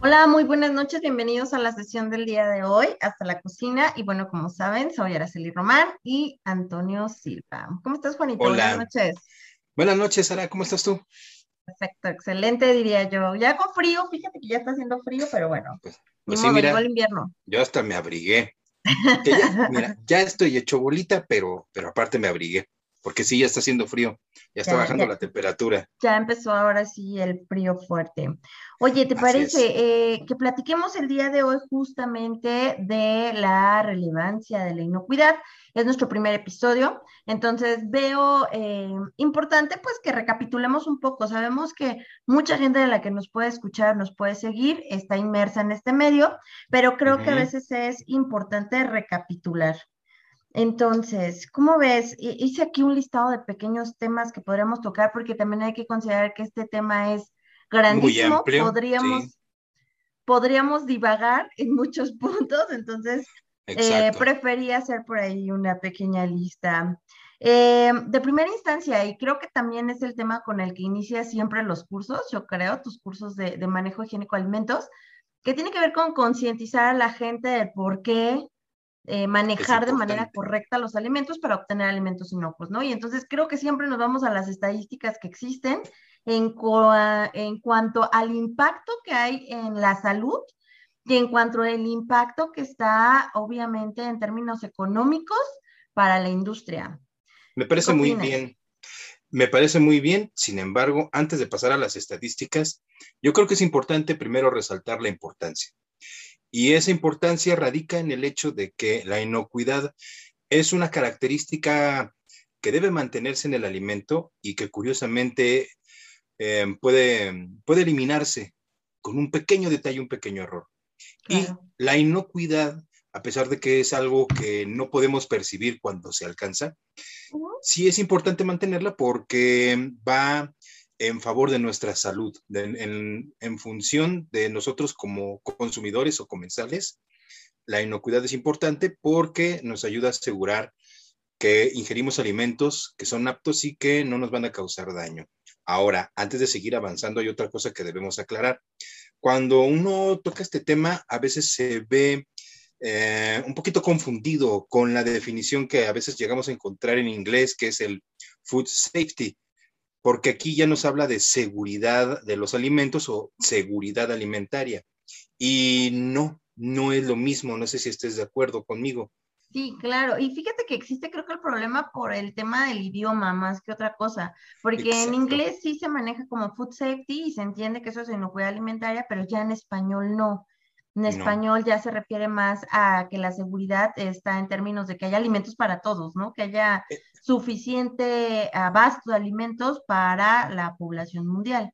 Hola, muy buenas noches, bienvenidos a la sesión del día de hoy, hasta la cocina. Y bueno, como saben, soy Araceli Román y Antonio Silva. ¿Cómo estás, Juanito? Hola. Buenas noches. Buenas noches, Sara, ¿cómo estás tú? Perfecto, excelente, diría yo. Ya con frío, fíjate que ya está haciendo frío, pero bueno, Pues, pues sí, modo, mira, el invierno. yo hasta me abrigué. Ya, mira, ya estoy hecho bolita, pero, pero aparte me abrigué, porque sí, ya está haciendo frío, ya está Ya, bajando ya. la temperatura. Ya empezó ahora sí el frío fuerte. Oye, ¿te Así parece eh, que platiquemos el día de hoy justamente de la relevancia de la inocuidad? Es nuestro primer episodio, entonces veo eh, importante pues que recapitulemos un poco. Sabemos que mucha gente de la que nos puede escuchar, nos puede seguir, está inmersa en este medio, pero creo que a veces es importante recapitular. Entonces, ¿cómo ves? Hi- Hice aquí un listado de pequeños temas que podríamos tocar porque también hay que considerar que este tema es grandísimo. amplio, podríamos, sí. podríamos divagar en muchos puntos, entonces eh, Exacto. preferí hacer por ahí una pequeña lista. Eh, de primera instancia, y creo que también es el tema con el que inicias siempre los cursos, yo creo, tus cursos de, de manejo higiénico de alimentos, que tiene que ver con concientizar a la gente del por qué eh, manejar de manera correcta los alimentos para obtener alimentos inocuos, ¿no? Y entonces creo que siempre nos vamos a las estadísticas que existen en, cua- en cuanto al impacto que hay en la salud y en cuanto al impacto que está, obviamente, en términos económicos para la industria. Me parece ¿Qué muy bien. Me parece muy bien. Sin embargo, antes de pasar a las estadísticas, yo creo que es importante primero resaltar la importancia. Y esa importancia radica en el hecho de que la inocuidad es una característica que debe mantenerse en el alimento y que curiosamente eh, puede, puede eliminarse con un pequeño detalle, un pequeño error. Y la inocuidad, a pesar de que es algo que no podemos percibir cuando se alcanza, Ujú. sí es importante mantenerla porque va en favor de nuestra salud, de- en, en función de nosotros como consumidores o comensales. La inocuidad es importante porque nos ayuda a asegurar que ingerimos alimentos que son aptos y que no nos van a causar daño. Ahora, antes de seguir avanzando, hay otra cosa que debemos aclarar. Cuando uno toca este tema, a veces se ve eh, un poquito confundido con la definición que a veces llegamos a encontrar en inglés, que es el food safety, porque aquí ya nos habla de seguridad de los alimentos o seguridad alimentaria. Y no, no es lo mismo, no sé si estés de acuerdo conmigo. Sí, claro. Y fíjate que existe, creo que el problema por el tema del idioma más que otra cosa, porque en inglés sí se maneja como food safety y se entiende que eso es inocuidad alimentaria, pero ya en español no. En No. español ya se refiere más a que la seguridad está en términos de que haya alimentos para todos, ¿no? Que haya Eh. Suficiente abasto de alimentos para la población mundial.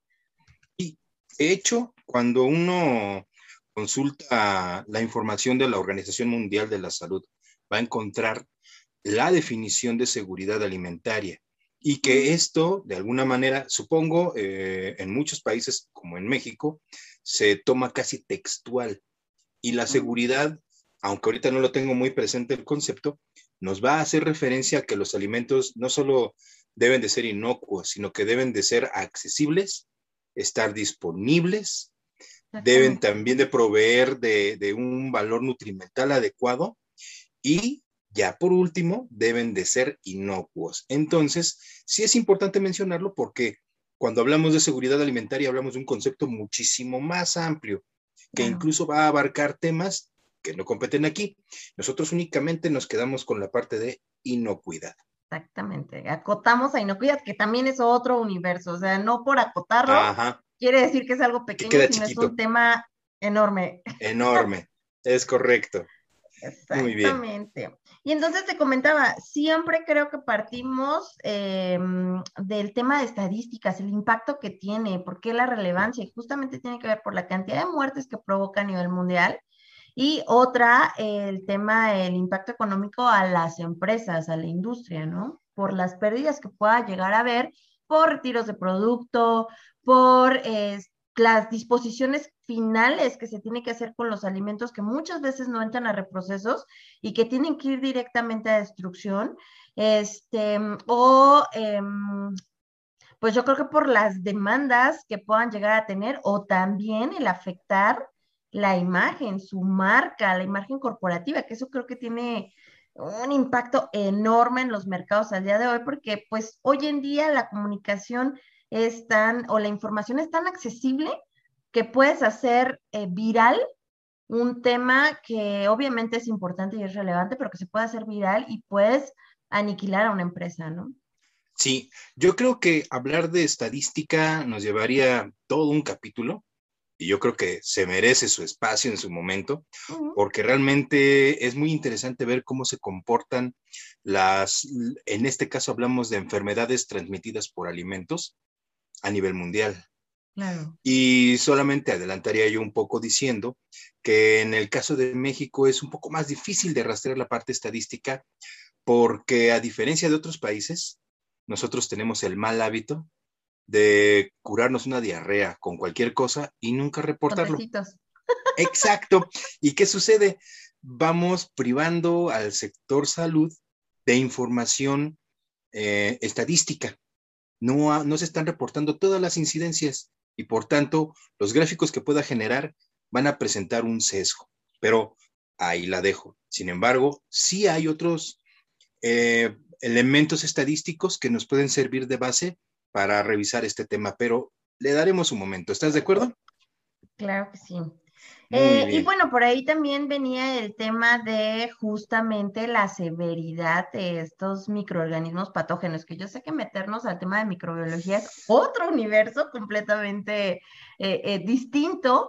De hecho, cuando uno consulta la información de la Organización Mundial de la Salud, va a encontrar la definición de seguridad alimentaria y que esto, de alguna manera, supongo, eh, en muchos países como en México, se toma casi textual. Y la seguridad, aunque ahorita no lo tengo muy presente el concepto, nos va a hacer referencia a que los alimentos no solo deben de ser inocuos, sino que deben de ser accesibles, estar disponibles, deben también de proveer de, de un valor nutrimental adecuado y ya por último deben de ser inocuos. Entonces, sí es importante mencionarlo porque cuando hablamos de seguridad alimentaria hablamos de un concepto muchísimo más amplio que incluso va a abarcar temas que no competen aquí. Nosotros únicamente nos quedamos con la parte de inocuidad. Exactamente. Acotamos a inocuidad, que también es otro universo. O sea, no por acotarlo, Ajá, quiere decir que es algo pequeño, queda sino es un tema enorme. enorme. es correcto. Muy bien. Exactamente. Y entonces te comentaba, siempre creo que partimos eh, del tema de estadísticas, el impacto que tiene, por qué la relevancia, y justamente tiene que ver por la cantidad de muertes que provoca a nivel mundial Y otra, el tema, el impacto económico a las empresas, a la industria, ¿no? Por las pérdidas que pueda llegar a haber por retiros de producto, por las disposiciones finales que se tiene que hacer con los alimentos que muchas veces no entran a reprocesos y que tienen que ir directamente a destrucción, este, o em, pues yo creo que por las demandas que puedan llegar a tener o también el afectar la imagen, su marca, la imagen corporativa, que eso creo que tiene un impacto enorme en los mercados al día de hoy, porque pues hoy en día la comunicación es tan, o la información es tan accesible que puedes hacer eh, viral un tema que obviamente es importante y es relevante, pero que se puede hacer viral y puedes aniquilar a una empresa, ¿no? Sí, yo creo que hablar de estadística nos llevaría todo un capítulo y yo creo que se merece su espacio en su momento, porque realmente es muy interesante ver cómo se comportan las, en este caso hablamos de enfermedades transmitidas por alimentos a nivel mundial. Y solamente adelantaría yo un poco diciendo que en el caso de México es un poco más difícil de rastrear la parte estadística porque a diferencia de otros países, nosotros tenemos el mal hábito de curarnos una diarrea con cualquier cosa y nunca reportarlo. Exacto. ¿Y qué sucede? Vamos privando al sector salud de información eh, estadística. No, no se están reportando todas las incidencias y por tanto los gráficos que pueda generar van a presentar un sesgo. Pero ahí la dejo. Sin embargo, sí hay otros eh, elementos estadísticos que nos pueden servir de base para revisar este tema, pero le daremos un momento. ¿Estás de acuerdo? Claro que sí. Eh, y bueno, por ahí también venía el tema de justamente la severidad de estos microorganismos patógenos, que yo sé que meternos al tema de microbiología es otro universo completamente eh, distinto,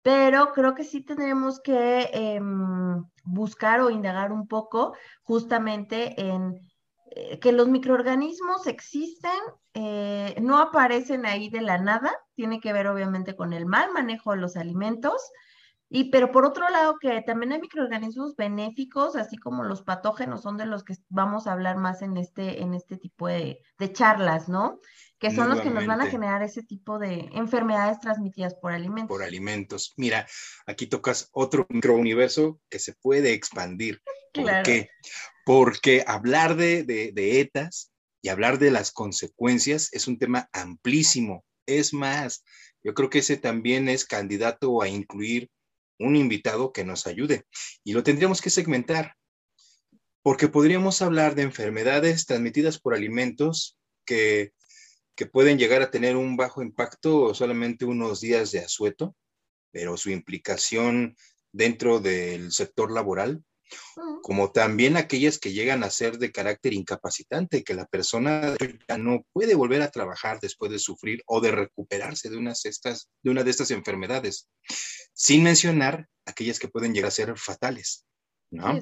pero creo que sí tendremos que em, buscar o indagar un poco justamente en eh, que los microorganismos existen, eh, no aparecen ahí de la nada, tiene que ver obviamente con el mal manejo de los alimentos, y pero por otro lado que también hay microorganismos benéficos, así como los patógenos son de los que vamos a hablar más en este, en este tipo de, de charlas, ¿no? que son los que nos van a generar ese tipo de enfermedades transmitidas por alimentos. Por alimentos. Mira, aquí tocas otro microuniverso que se puede expandir. ¿Por qué? Porque hablar de, de, ETAs y hablar de las consecuencias es un tema amplísimo. Es más, yo creo que ese también es candidato a incluir un invitado que nos ayude. Y lo tendríamos que segmentar, porque podríamos hablar de enfermedades transmitidas por alimentos que que pueden llegar a tener un bajo impacto solamente unos días de asueto, pero su implicación dentro del sector laboral, como también aquellas que llegan a ser de carácter incapacitante, que la persona ya no puede volver a trabajar después de sufrir o de recuperarse de, unas estas, de una de estas enfermedades, sin mencionar aquellas que pueden llegar a ser fatales. ¿no?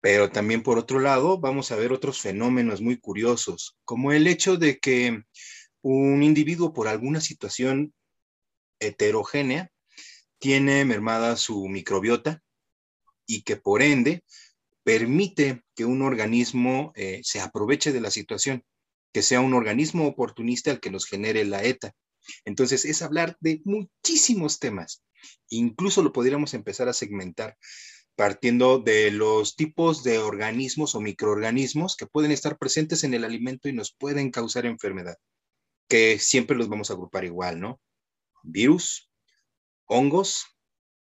Pero también por otro lado vamos a ver otros fenómenos muy curiosos, como el hecho de que un individuo por alguna situación heterogénea tiene mermada su microbiota y que por ende permite que un organismo eh, se aproveche de la situación, que sea un organismo oportunista el que nos genere la ETA. Entonces es hablar de muchísimos temas. Incluso lo podríamos empezar a segmentar partiendo de los tipos de organismos o microorganismos que pueden estar presentes en el alimento y nos pueden causar enfermedad, que siempre los vamos a agrupar igual, ¿no? Virus, hongos,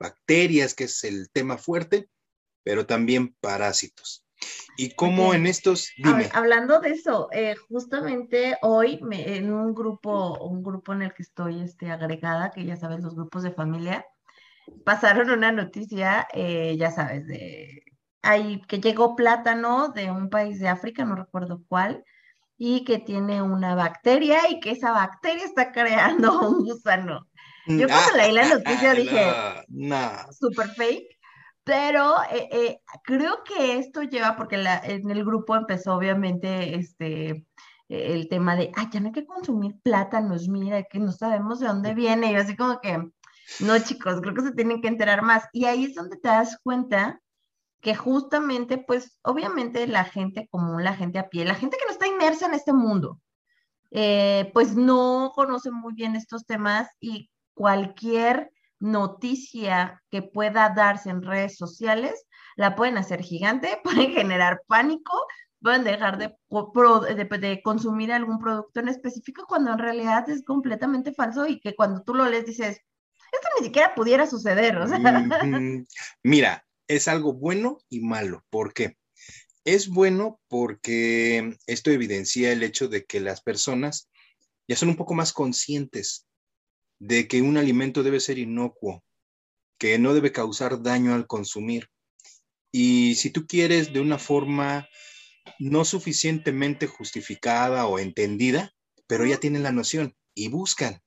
bacterias, que es el tema fuerte, pero también parásitos. Y cómo en estos, dime. hablando de eso, eh, justamente hoy en un grupo, un grupo en el que estoy este, agregada, que ya sabes, los grupos de familia, pasaron una noticia, eh, ya sabes, de ahí que llegó plátano de un país de África, no recuerdo cuál, y que tiene una bacteria y que esa bacteria está creando un gusano. Yo cuando leí la noticia dije, super fake, pero eh, eh, creo que esto lleva, porque en el grupo empezó obviamente este, el tema de, ay, ya no hay que consumir plátanos, mira, que no sabemos de dónde viene, y así como que, No, chicos, creo que se tienen que enterar más. Y ahí es donde te das cuenta que justamente, pues, obviamente la gente común, la gente a pie, la gente que no está inmersa en este mundo, eh, pues no conoce muy bien estos temas y cualquier noticia que pueda darse en redes sociales la pueden hacer gigante, pueden generar pánico, pueden dejar de, consumir algún producto en específico cuando en realidad es completamente falso y que cuando tú lo lees dices, esto ni siquiera pudiera suceder. Mira, es algo bueno y malo. ¿Por qué? Es bueno porque esto evidencia el hecho de que las personas ya son un poco más conscientes de que un alimento debe ser inocuo, que no debe causar daño al consumir. Y si tú quieres de una forma no suficientemente justificada o entendida, pero ya tienen la noción y buscan.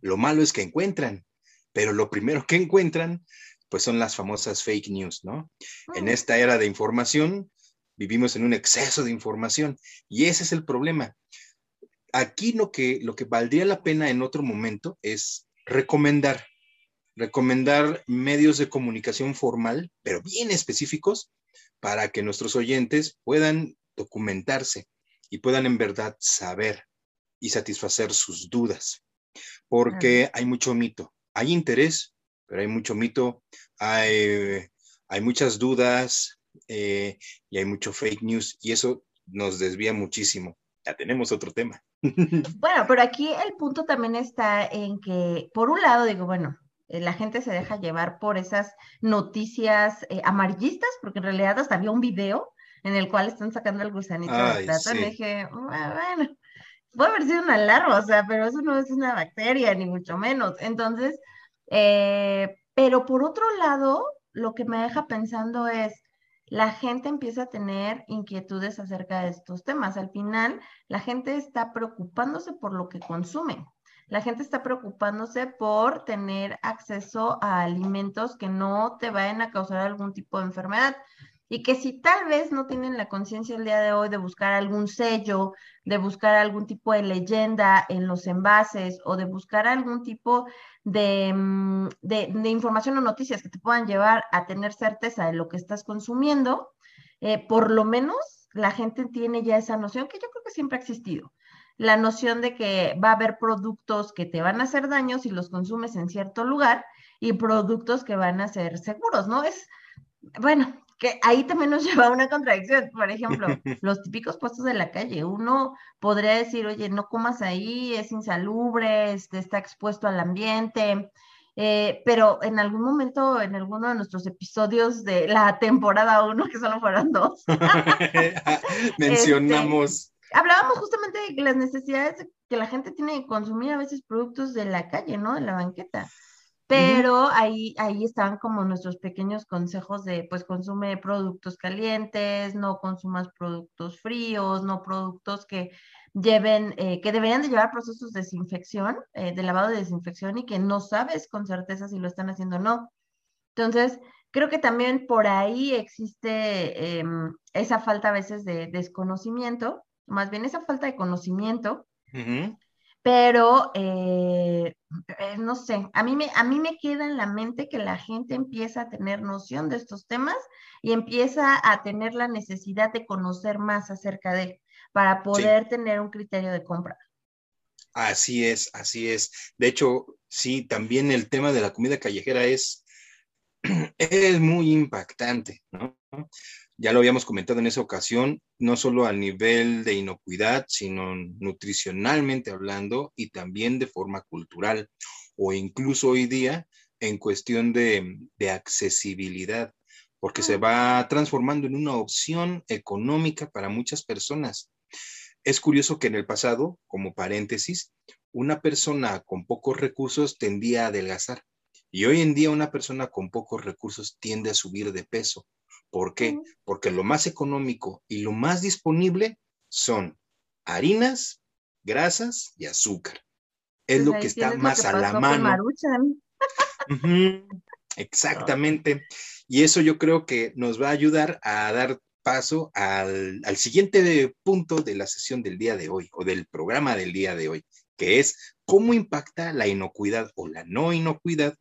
Lo malo es que encuentran, pero lo primero que encuentran, pues son las famosas fake news, ¿no? En mm. esta era de información, vivimos en un exceso de información y ese es el problema. Aquí lo que, lo que valdría la pena en otro momento es recomendar, recomendar medios de comunicación formal, pero bien específicos, para que nuestros oyentes puedan documentarse y puedan en verdad saber y satisfacer sus dudas. Porque hay mucho mito, hay interés, pero hay mucho mito, hay, hay muchas dudas eh, y hay mucho fake news y eso nos desvía muchísimo. Ya tenemos otro tema. Bueno, pero aquí el punto también está en que, por un lado, digo, bueno, eh, la gente se deja llevar por esas noticias eh, amarillistas, porque en realidad hasta había un video en el cual están sacando el gusanito de plata. Y dije, ah, bueno, puede haber sido una larva, o sea, pero eso no es una bacteria, ni mucho menos. Entonces, eh, pero por otro lado, lo que me deja pensando es, la gente empieza a tener inquietudes acerca de estos temas. Al final, la gente está preocupándose por lo que consume la gente está preocupándose por tener acceso a alimentos que no te vayan a causar algún tipo de enfermedad y que si tal vez no tienen la conciencia el día de hoy de buscar algún sello, de buscar algún tipo de leyenda en los envases o de buscar algún tipo de, mm, información o noticias que te puedan llevar a tener certeza de lo que estás consumiendo, eh, por lo menos la gente tiene ya esa noción que yo creo que siempre ha existido la noción de que va a haber productos que te van a hacer daño si los consumes en cierto lugar y productos que van a ser seguros, ¿no? Es, bueno, que ahí también nos lleva a una contradicción. Por ejemplo, los típicos puestos de la calle. Uno podría decir, oye, no comas ahí, es insalubre, este, está expuesto al ambiente. Eh, pero en algún momento, en alguno de nuestros episodios de la temporada 1, que solo fueron dos, mencionamos este, hablábamos justamente de las necesidades que la gente tiene de consumir a veces productos de la calle, ¿no? De la banqueta. Pero ahí, ahí estaban como nuestros pequeños consejos de, pues, consume productos calientes, no consumas productos fríos, no productos que lleven, eh, que deberían de llevar procesos de desinfección, eh, de lavado de desinfección y que no sabes con certeza si lo están haciendo o no. Entonces, creo que también por ahí existe em, esa falta a veces de desconocimiento más bien esa falta de conocimiento, pero eh, eh, no sé, a mí, me, a mí me queda en la mente que la gente empieza a tener noción de estos temas y empieza a tener la necesidad de conocer más acerca de él para poder tener un criterio de compra. Así es, así es. De hecho, sí, también el tema de la comida callejera es, es muy impactante, ¿no? Ya lo habíamos comentado en esa ocasión, no solo a nivel de inocuidad, sino nutricionalmente hablando y también de forma cultural o incluso hoy día en cuestión de, accesibilidad, porque se va transformando en una opción económica para muchas personas. Es curioso que en el pasado, como paréntesis, una persona con pocos recursos tendía a adelgazar y hoy en día una persona con pocos recursos tiende a subir de peso. ¿Por qué? Porque lo más económico y lo más disponible son harinas, grasas y azúcar. Es pues lo que está más a la mano. Exactamente. Y eso yo creo que nos va a ayudar a dar paso al, al, siguiente punto de la sesión del día de hoy o del programa del día de hoy, que es cómo impacta la inocuidad o la no inocuidad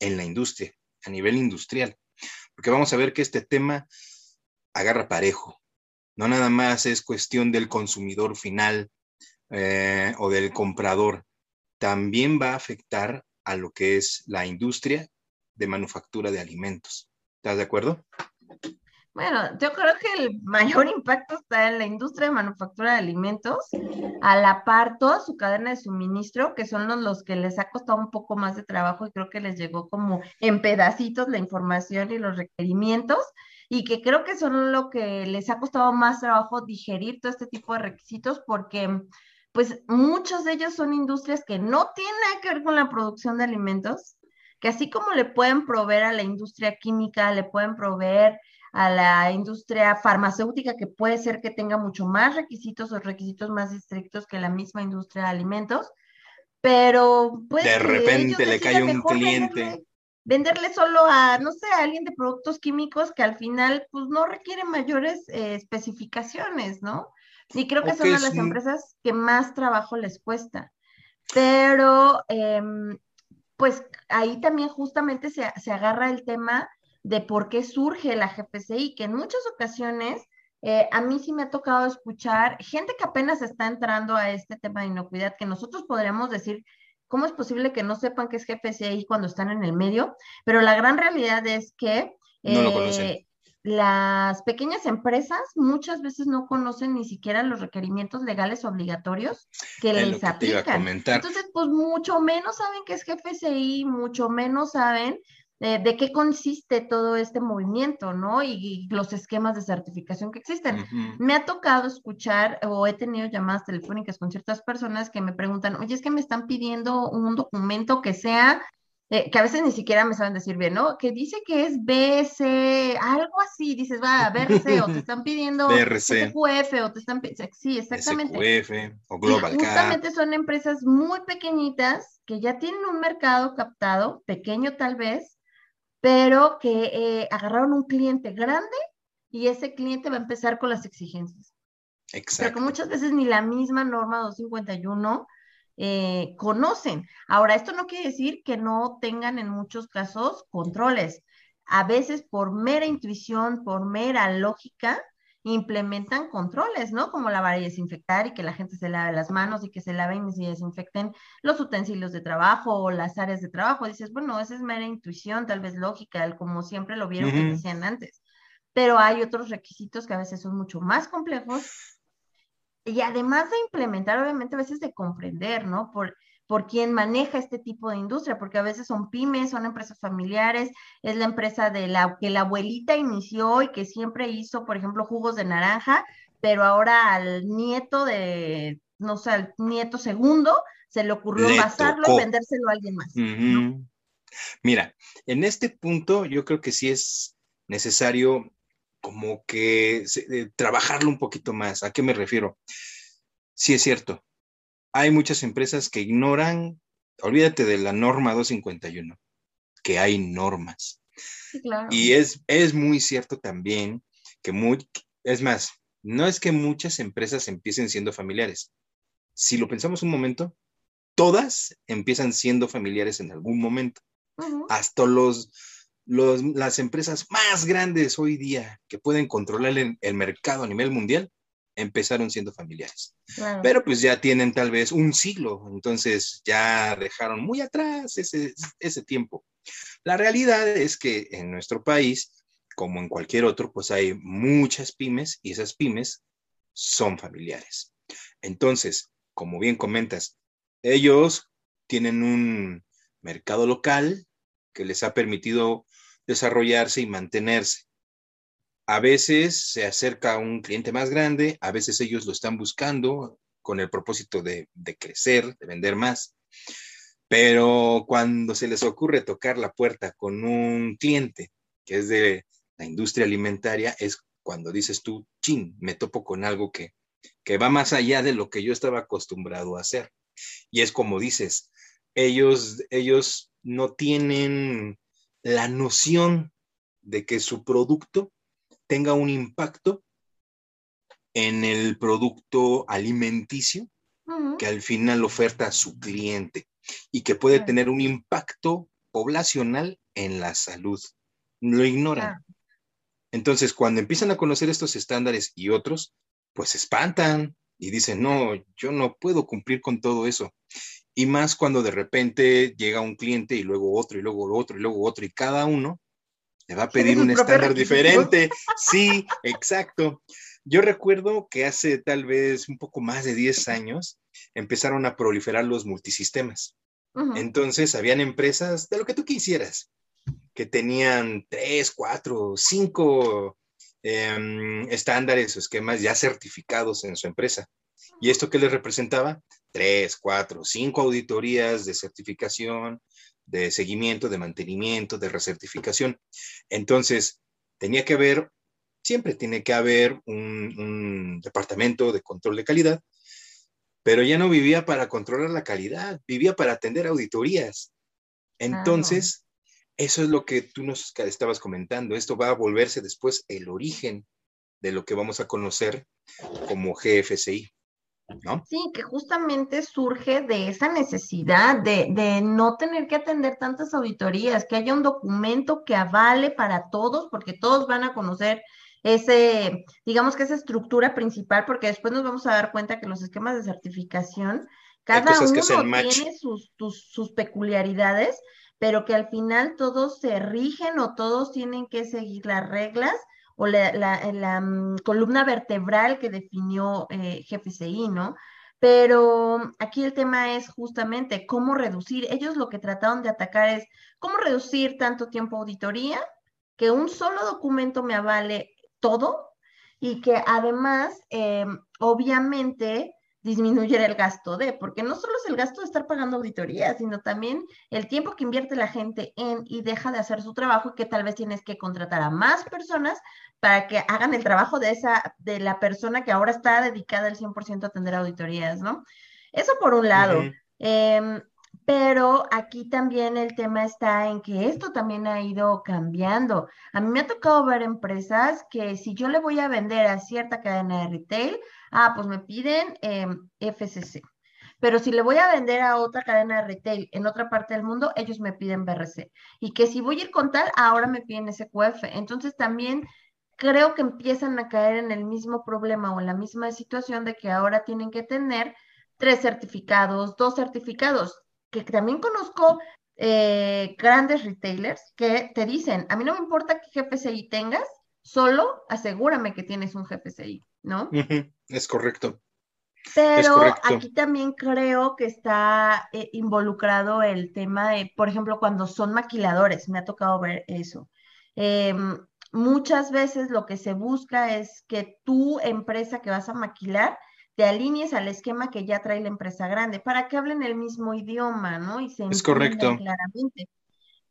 en la industria, a nivel industrial, porque vamos a ver que este tema agarra parejo. No nada más es cuestión del consumidor final eh, o del comprador, también va a afectar a lo que es la industria de manufactura de alimentos. ¿Estás de acuerdo? Bueno, yo creo que el mayor impacto está en la industria de manufactura de alimentos, a la par toda su cadena de suministro, que son los, que les ha costado un poco más de trabajo y creo que les llegó como en pedacitos la información y los requerimientos, y que creo que son lo que les ha costado más trabajo digerir todo este tipo de requisitos, porque pues muchos de ellos son industrias que no tienen nada que ver con la producción de alimentos, que así como le pueden proveer a la industria química, le pueden proveer a la industria farmacéutica, que puede ser que tenga mucho más requisitos o requisitos más estrictos que la misma industria de alimentos, pero pues... De repente le cae un cliente. Venderle, solo a, no sé, a alguien de productos químicos que al final, pues no requiere mayores eh, especificaciones, ¿no? Y creo que son de las empresas que más trabajo les cuesta. Pero, em, pues ahí también justamente se, se agarra el tema de por qué surge la GPCI, que en muchas ocasiones eh, a mí sí me ha tocado escuchar gente que apenas está entrando a este tema de inocuidad, que nosotros podríamos decir, ¿cómo es posible que no sepan qué es GPCI cuando están en el medio? Pero la gran realidad es que eh, las pequeñas empresas muchas veces no conocen ni siquiera los requerimientos legales obligatorios que les aplican. Entonces, pues mucho menos saben qué es GPCI, mucho menos saben de, qué consiste todo este movimiento, ¿no? Y, los esquemas de certificación que existen. Me ha tocado escuchar o he tenido llamadas telefónicas con ciertas personas que me preguntan, oye, es que me están pidiendo un documento que sea eh, que a veces ni siquiera me saben decir bien, ¿no? Que dice que es BS, algo así, dices, va, BRC, o te están pidiendo BRC. o te están, sí, exactamente. SQF o Global Justamente son empresas muy pequeñitas que ya tienen un mercado captado, pequeño tal vez, pero que eh, agarraron un cliente grande y ese cliente va a empezar con las exigencias. Exacto. Pero que muchas veces ni la misma norma 251 eh, conocen. Ahora, esto no quiere decir que no tengan en muchos casos controles. A veces por mera intuición, por mera lógica, implementan controles, ¿no? Como lavar y desinfectar y que la gente se lave las manos y que se laven y se desinfecten los utensilios de trabajo o las áreas de trabajo. Dices, bueno, esa es mera intuición, tal vez lógica, como siempre lo vieron que decían antes. Pero hay otros requisitos que a veces son mucho más complejos y además de implementar, obviamente a veces de comprender, ¿no? Por, por quién maneja este tipo de industria, porque a veces son pymes, son empresas familiares, es la empresa de la que la abuelita inició y que siempre hizo, por ejemplo, jugos de naranja, pero ahora al nieto de, no sé, al nieto segundo, se le ocurrió envasarlo y vendérselo a alguien más. Mira, en este punto yo creo que sí es necesario como que eh, trabajarlo un poquito más. ¿A qué me refiero? Sí es cierto, hay muchas empresas que ignoran, olvídate de la norma 251, que hay normas. Y es, es muy cierto también que muy, es más, no es que muchas empresas empiecen siendo familiares. Si lo pensamos un momento, todas empiezan siendo familiares en algún momento. Hasta los, las empresas más grandes hoy día que pueden controlar el, mercado a nivel mundial empezaron siendo familiares. Pero pues ya tienen tal vez un siglo, entonces ya dejaron muy atrás ese, ese tiempo. La realidad es que en nuestro país, como en cualquier otro, pues hay muchas pymes y esas pymes son familiares. Entonces, como bien comentas, ellos tienen un mercado local que les ha permitido desarrollarse y mantenerse. A veces se acerca a un cliente más grande, a veces ellos lo están buscando con el propósito de, crecer, de vender más. Pero cuando se les ocurre tocar la puerta con un cliente que es de la industria alimentaria, es cuando dices tú, chin, me topo con algo que, que va más allá de lo que yo estaba acostumbrado a hacer. Y es como dices, ellos, ellos no tienen la noción de que su producto tenga un impacto en el producto alimenticio que al final oferta a su cliente y que puede tener un impacto poblacional en la salud. Lo ignoran. Entonces, cuando empiezan a conocer estos estándares y otros, pues se espantan y dicen, no, yo no puedo cumplir con todo eso. Y más cuando de repente llega un cliente y luego otro y luego otro y luego otro y cada uno le va a pedir un estándar diferente. Sí, exacto. Yo recuerdo que hace tal vez un poco más de 10 años empezaron a proliferar los multisistemas. Entonces, habían empresas de lo que tú quisieras, que tenían tres, cuatro, cinco em, estándares o esquemas ya certificados en su empresa. ¿Y esto qué les representaba? Tres, cuatro, cinco auditorías de certificación, de seguimiento, de mantenimiento, de recertificación. Entonces, tenía que haber, siempre tiene que haber un, departamento de control de calidad, pero ya no vivía para controlar la calidad, vivía para atender auditorías. Entonces, eso es lo que tú nos estabas comentando. Esto va a volverse después el origen de lo que vamos a conocer como GFCI. Sí, que justamente surge de esa necesidad de, no tener que atender tantas auditorías, que haya un documento que avale para todos, porque todos van a conocer ese, digamos que esa estructura principal, porque después nos vamos a dar cuenta que los esquemas de certificación, cada uno tiene sus, sus peculiaridades, pero que al final todos se rigen o todos tienen que seguir las reglas o la, mm, columna vertebral que definió eh, GFCI, ¿no? Pero aquí el tema es justamente cómo reducir. Ellos lo que trataron de atacar es cómo reducir tanto tiempo auditoría, que un solo documento me avale todo y que además, em, obviamente, disminuir el gasto de, porque no solo es el gasto de estar pagando auditoría, sino también el tiempo que invierte la gente en y deja de hacer su trabajo y que tal vez tienes que contratar a más personas para que hagan el trabajo de esa, de la persona que ahora está dedicada al 100% a atender auditorías, ¿no? Eso por un lado. Pero aquí también el tema está en que esto también ha ido cambiando. A mí me ha tocado ver empresas que si yo le voy a vender a cierta cadena de retail, ah, pues me piden em, FCC. Pero si le voy a vender a otra cadena de retail en otra parte del mundo, ellos me piden BRC. Y que si voy a ir con tal, ahora me piden SQF. Entonces también creo que empiezan a caer en el mismo problema o en la misma situación de que ahora tienen que tener tres certificados, dos certificados, que también conozco eh, grandes retailers que te dicen, a mí no me importa qué GPCI tengas, solo asegúrame que tienes un GPCI. ¿no? Es correcto. Pero aquí también creo que está eh, involucrado el tema de, por ejemplo, cuando son maquiladores, me ha tocado ver eso. Em, muchas veces lo que se busca es que tu empresa que vas a maquilar te alinees al esquema que ya trae la empresa grande para que hablen el mismo idioma, ¿no? Y se es correcto. claramente.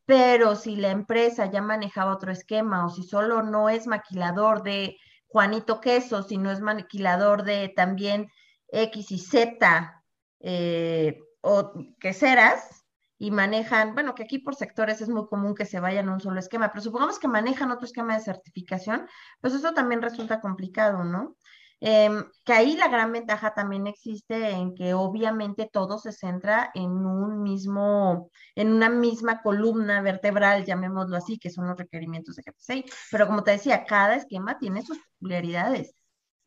Pero si la empresa ya manejaba otro esquema o si solo no es maquilador de Juanito Queso, si no es maquilador de también X y Z eh, o queseras, y manejan, bueno, que aquí por sectores es muy común que se vayan a un solo esquema, pero supongamos que manejan otro esquema de certificación, pues eso también resulta complicado, ¿no? Em, que ahí la gran ventaja también existe en que obviamente todo se centra en un mismo, en una misma columna vertebral, llamémoslo así, que son los requerimientos de GPCI. Pero como te decía, cada esquema tiene sus peculiaridades.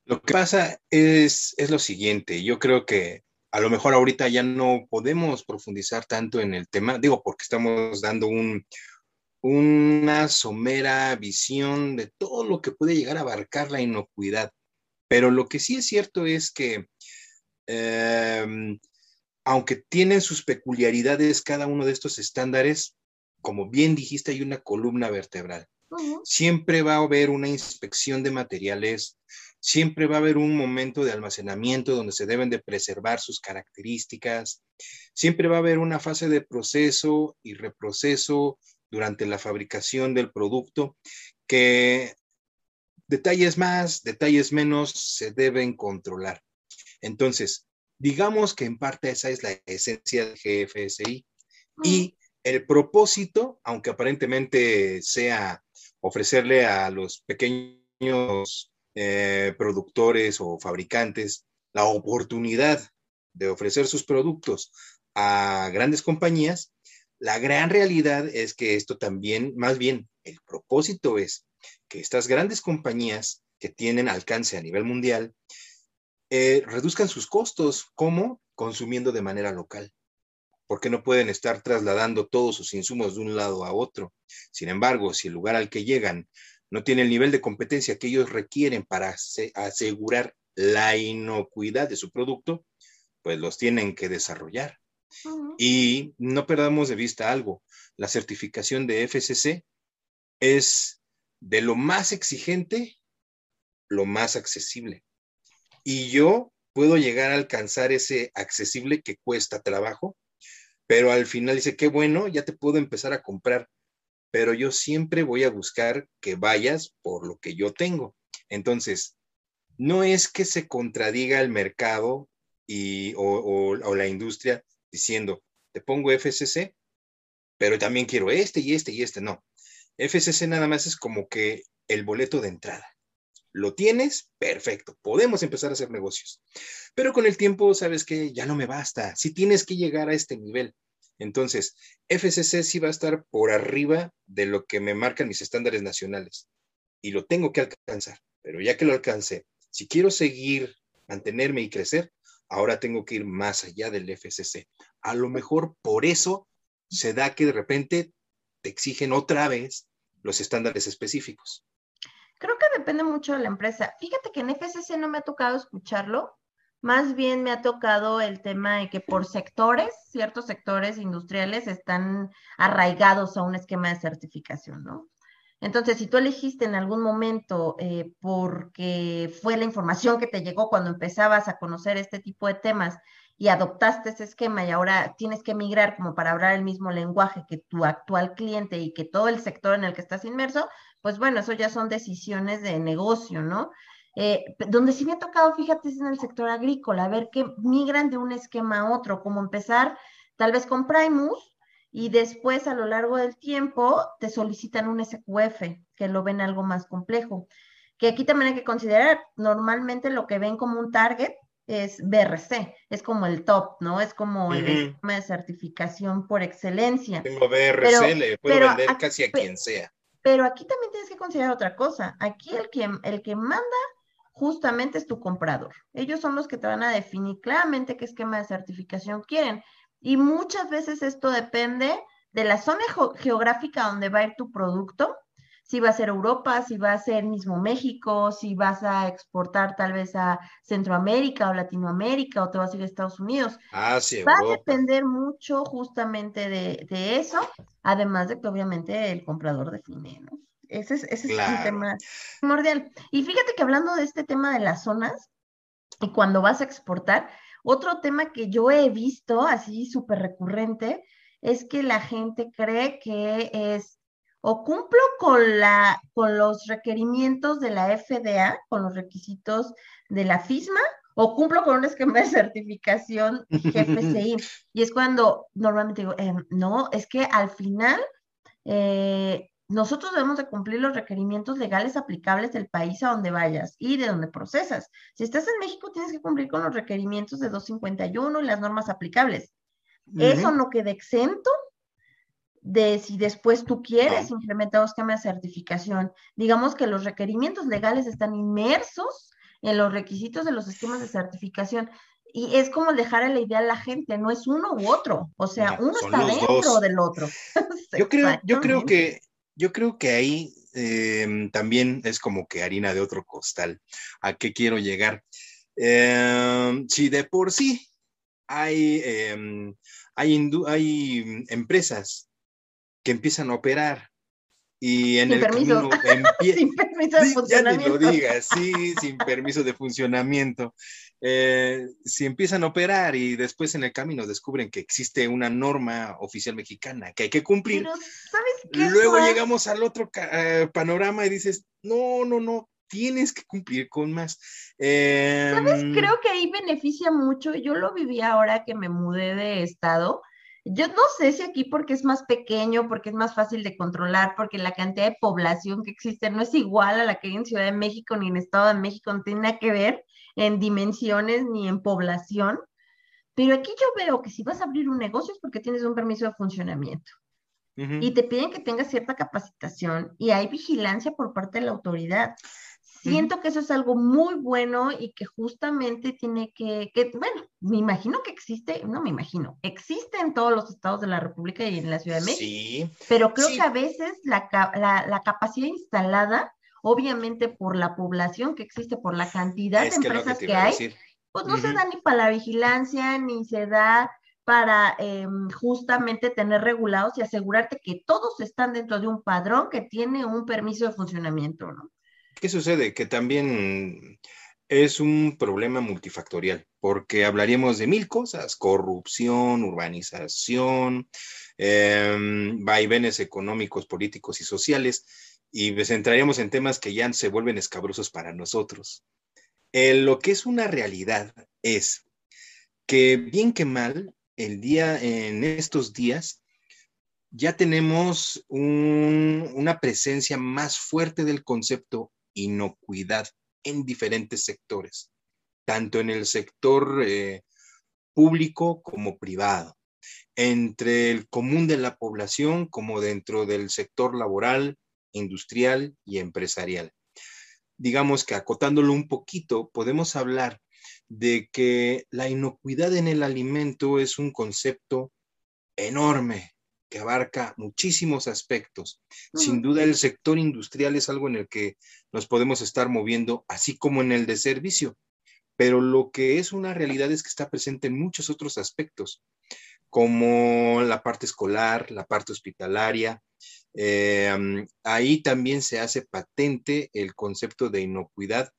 Lo que pasa es, es lo siguiente, yo creo que a lo mejor ahorita ya no podemos profundizar tanto en el tema, digo, porque estamos dando un, una somera visión de todo lo que puede llegar a abarcar la inocuidad pero lo que sí es cierto es que, em, aunque tienen sus peculiaridades cada uno de estos estándares, como bien dijiste, hay una columna vertebral. Siempre va a haber una inspección de materiales, siempre va a haber un momento de almacenamiento donde se deben de preservar sus características, siempre va a haber una fase de proceso y reproceso durante la fabricación del producto que Detalles más, detalles menos se deben controlar. Entonces, digamos que en parte esa es la esencia del GFSI. Y el propósito, aunque aparentemente sea ofrecerle a los pequeños eh, productores o fabricantes la oportunidad de ofrecer sus productos a grandes compañías, La gran realidad es que esto también, más bien, el propósito es que estas grandes compañías que tienen alcance a nivel mundial eh, reduzcan sus costos, como consumiendo de manera local porque no pueden estar trasladando todos sus insumos de un lado a otro. Sin embargo, si el lugar al que llegan no tiene el nivel de competencia que ellos requieren para asegurar la inocuidad de su producto, pues los tienen que desarrollar. Y no perdamos de vista algo, la certificación de FCC es de lo más exigente, lo más accesible. Y yo puedo llegar a alcanzar ese accesible que cuesta trabajo pero al final dice, qué bueno, ya te puedo empezar a comprar, pero yo siempre voy a buscar que vayas por lo que yo tengo. Entonces, no es que se contradiga el mercado y, o, la industria diciendo, te pongo FCC, pero también quiero este y este y este. No, FCC nada más es como que el boleto de entrada. Lo tienes, perfecto, podemos empezar a hacer negocios. Pero con el tiempo, sabes que ya no me basta, si tienes que llegar a este nivel. Entonces, FCC sí va a estar por arriba de lo que me marcan mis estándares nacionales y lo tengo que alcanzar. Pero ya que lo alcancé, si quiero seguir, mantenerme y crecer, ahora tengo que ir más allá del FCC. A lo mejor por eso se da que de repente te exigen otra vez los estándares específicos. Creo que depende mucho de la empresa. Fíjate que en FCC no me ha tocado escucharlo. Más bien me ha tocado el tema de que por sectores, ciertos sectores industriales están arraigados a un esquema de certificación, ¿no? Entonces, si tú elegiste en algún momento eh, porque fue la información que te llegó cuando empezabas a conocer este tipo de temas y adoptaste ese esquema y ahora tienes que migrar como para hablar el mismo lenguaje que tu actual cliente y que todo el sector en el que estás inmerso, pues bueno, eso ya son decisiones de negocio, ¿no? Eh, donde sí me ha tocado, fíjate, es en el sector agrícola, a ver que migran de un esquema a otro, como empezar tal vez con Primus y después a lo largo del tiempo te solicitan un SQF, que lo ven algo más complejo. Que aquí también hay que considerar, normalmente lo que ven como un target es BRC, es como el top, ¿no? Es como el esquema de certificación por excelencia. Tengo BRC, le puedo vender casi a quien sea. Pero aquí también tienes que considerar otra cosa. Aquí el que, el que manda justamente es tu comprador. Ellos son los que te van a definir claramente qué esquema de certificación quieren. Y muchas veces esto depende de la zona geográfica donde va a ir tu producto, si va a ser Europa, si va a ser mismo México, si vas a exportar tal vez a Centroamérica o Latinoamérica o te vas a ir a Estados Unidos. Ah, sí, va a depender mucho justamente de, de, eso, además de que obviamente el comprador define, ¿no? Ese es, el tema primordial. Y fíjate que hablando de este tema de las zonas y cuando vas a exportar, otro tema que yo he visto así súper recurrente es que la gente cree que es o cumplo con, la, con los requerimientos de la FDA, con los requisitos de la FISMA, o cumplo con un esquema de certificación GFCI. y es cuando normalmente digo, em, no, es que al final eh, nosotros debemos de cumplir los requerimientos legales aplicables del país a donde vayas y de donde procesas. Si estás en México, tienes que cumplir con los requerimientos de 251 y las normas aplicables. Eso no queda exento de si después tú quieres implementar un esquema de certificación. Digamos que los requerimientos legales están inmersos en los requisitos de los esquemas de certificación. Y es como dejar la idea a la gente, no es uno u otro, o sea, uno está dentro del otro. yo, creo, yo creo que yo creo que ahí em, también es como que harina de otro costal. ¿A qué quiero llegar? Em, si de por sí hay, em, hay, hay empresas que empiezan a operar y en el permiso. sin permiso de funcionamiento. Ya ni lo digas, sí, sin permiso de funcionamiento. Eh, si empiezan a operar y después en el camino descubren que existe una norma oficial mexicana que hay que cumplir, luego llegamos al otro eh, panorama y dices, no, no, no, tienes que cumplir con más. ¿Sabes? Em, Creo que ahí beneficia mucho. Yo lo viví ahora que me mudé de estado yo no sé si aquí porque es más pequeño, porque es más fácil de controlar, porque la cantidad de población que existe no es igual a la que hay en Ciudad de México ni en Estado de México, no tiene nada que ver en dimensiones ni en población, Pero aquí yo veo que si vas a abrir un negocio es porque tienes un permiso de funcionamiento. Y te piden que tengas cierta capacitación y hay vigilancia por parte de la autoridad. Siento que eso es algo muy bueno y que justamente tiene que, bueno, me imagino que existe, no me imagino, existe en todos los estados de la República y en la Ciudad de México. Sí. Pero creo que a veces la, capacidad instalada, obviamente por la población que existe, por la cantidad de empresas que, hay, pues no se da ni para la vigilancia, ni se da para em, justamente tener regulados y asegurarte que todos están dentro de un padrón que tiene un permiso de funcionamiento, ¿no? ¿Qué sucede? Que también es un problema multifactorial, porque hablaríamos de mil cosas, corrupción, urbanización, eh, vaivenes económicos, políticos y sociales, y nos entraríamos en temas que ya se vuelven escabrosos para nosotros. lo que es una realidad es que bien que mal, el día, en estos días, ya tenemos una presencia más fuerte del concepto inocuidad en diferentes sectores, tanto en el sector eh, público como privado, entre el común de la población como dentro del sector laboral, industrial y empresarial. Digamos que acotándolo un poquito, podemos hablar de que la inocuidad en el alimento es un concepto enorme que abarca muchísimos aspectos. Sin duda el sector industrial es algo en el que nos podemos estar moviendo, así como en el de servicio, pero lo que es una realidad es que está presente en muchos otros aspectos, como la parte escolar, la parte hospitalaria. Eh, ahí también se hace patente el concepto de inocuidad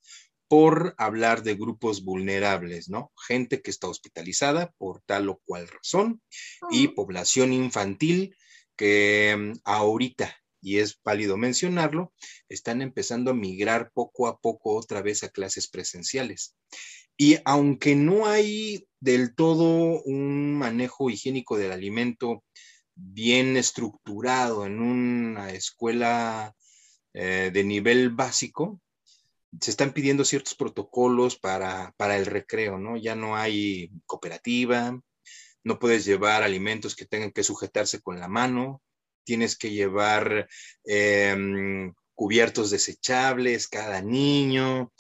por hablar de grupos vulnerables, ¿no? Gente que está hospitalizada por tal o cual razón y población infantil que mm, ahorita, y es válido mencionarlo, están empezando a migrar poco a poco otra vez a clases presenciales. Y aunque no hay del todo un manejo higiénico del alimento bien estructurado en una escuela eh, de nivel básico, se están pidiendo ciertos protocolos para, el recreo, ¿no? Ya no hay cooperativa, no puedes llevar alimentos que tengan que sujetarse con la mano, tienes que llevar em, cubiertos desechables cada niño.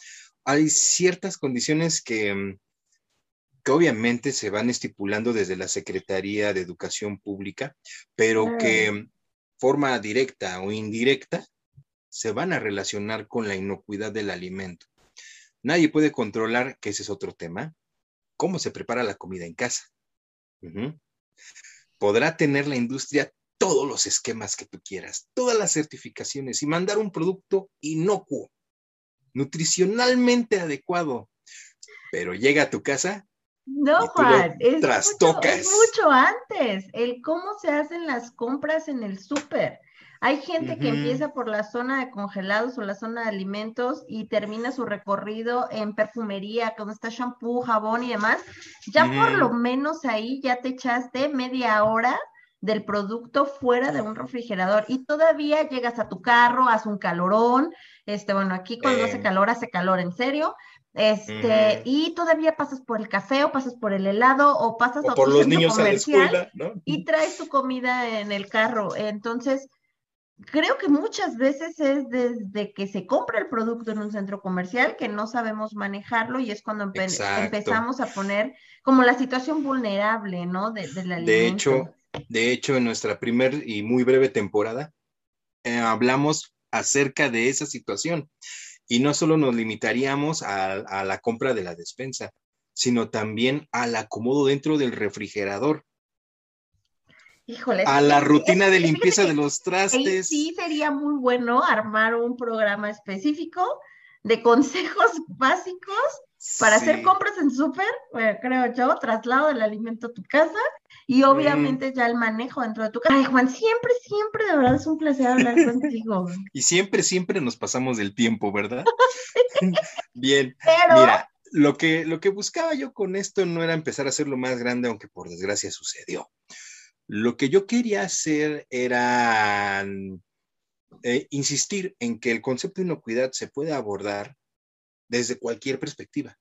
Hay ciertas condiciones que, que obviamente se van estipulando desde la Secretaría de Educación Pública, pero que forma directa o indirecta se van a relacionar con la inocuidad del alimento. Nadie puede controlar, que ese es otro tema, cómo se prepara la comida en casa. Podrá tener la industria todos los esquemas que tú quieras, todas las certificaciones y mandar un producto inocuo, nutricionalmente adecuado, pero llega a tu casa. No, Juan, es mucho, es mucho antes, el cómo se hacen las compras en el súper. Hay gente que empieza por la zona de congelados o la zona de alimentos y termina su recorrido en perfumería, donde está shampoo, jabón y demás. Ya por lo menos ahí ya te echaste media hora del producto fuera de un refrigerador y todavía llegas a tu carro, hace un calorón, este, bueno, aquí cuando hace calor, hace calor en serio, este, y todavía pasas por el café o pasas por el helado o pasas por los niños comercial y traes tu comida en el carro. Entonces, creo que muchas veces es desde que se compra el producto en un centro comercial que no sabemos manejarlo y es cuando empezamos a poner como la situación vulnerable, ¿no? De, la de hecho, de hecho, en nuestra primer y muy breve temporada eh, hablamos acerca de esa situación. Y no solo nos limitaríamos a la compra de la despensa, sino también al acomodo dentro del refrigerador Híjole. A la rutina de limpieza de los trastes. Sí, sería muy bueno armar un programa específico de consejos básicos para hacer compras en súper, eh, creo yo, traslado del alimento a tu casa y obviamente ya el manejo dentro de tu casa. Ay, Juan, siempre, siempre, de verdad es un placer hablar contigo. Y siempre, siempre nos pasamos del tiempo, ¿verdad? Bien, mira, lo que, lo que buscaba yo con esto no era empezar a hacerlo más grande, aunque por desgracia sucedió. Lo que yo quería hacer era eh, insistir en que el concepto de inocuidad se puede abordar desde cualquier perspectiva,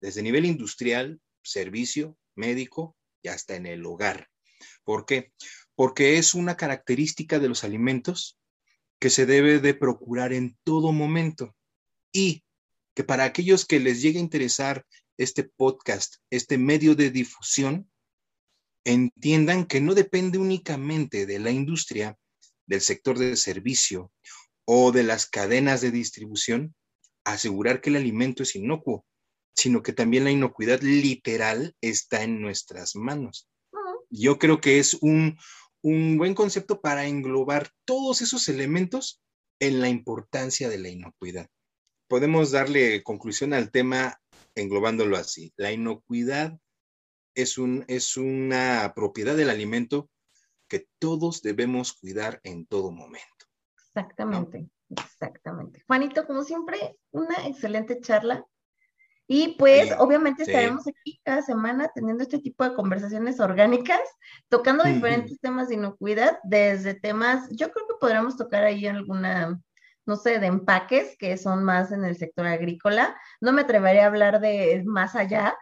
desde nivel industrial, servicio médico y hasta en el hogar. ¿Por qué? Porque es una característica de los alimentos que se debe de procurar en todo momento y que para aquellos que les llegue a interesar este podcast, este medio de difusión, entiendan que no depende únicamente de la industria, del sector de servicio o de las cadenas de distribución, asegurar que el alimento es inocuo, sino que también la inocuidad literal está en nuestras manos. Yo creo que es un, un buen concepto para englobar todos esos elementos en la importancia de la inocuidad. Podemos darle conclusión al tema englobándolo así. La inocuidad es, un, es una propiedad del alimento que todos debemos cuidar en todo momento. Exactamente, exactamente. Juanito, como siempre, una excelente charla. Y pues obviamente estaremos aquí cada semana teniendo este tipo de conversaciones orgánicas, tocando diferentes temas de inocuidad, desde temas, yo creo que podríamos tocar ahí alguna, no sé, de empaques, que son más en el sector agrícola. No me atrevería a hablar de más allá,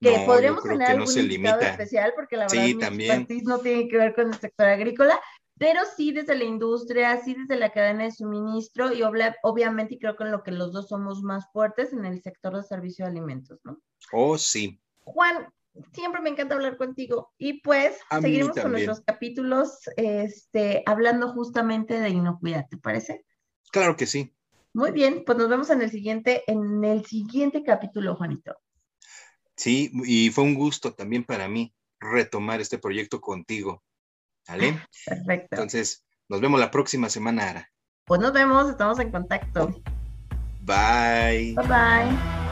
que podríamos tener algún invitado especial, porque la verdad mi no tiene que ver con el sector agrícola, pero sí desde la industria, sí desde la cadena de suministro y obviamente y creo que en lo que los dos somos más fuertes en el sector de servicio de alimentos, ¿no? Oh, sí. Juan, siempre me encanta hablar contigo y pues seguiremos con nuestros capítulos este, hablando justamente de inocuidad, ¿te parece? Claro que sí. Muy bien, pues nos vemos en el siguiente, en el siguiente capítulo, Juanito. Sí, y fue un gusto también para mí retomar este proyecto contigo. ¿Vale? Perfecto. Entonces, nos vemos la próxima semana, Ara. Pues nos vemos, estamos en contacto. Bye. Bye bye.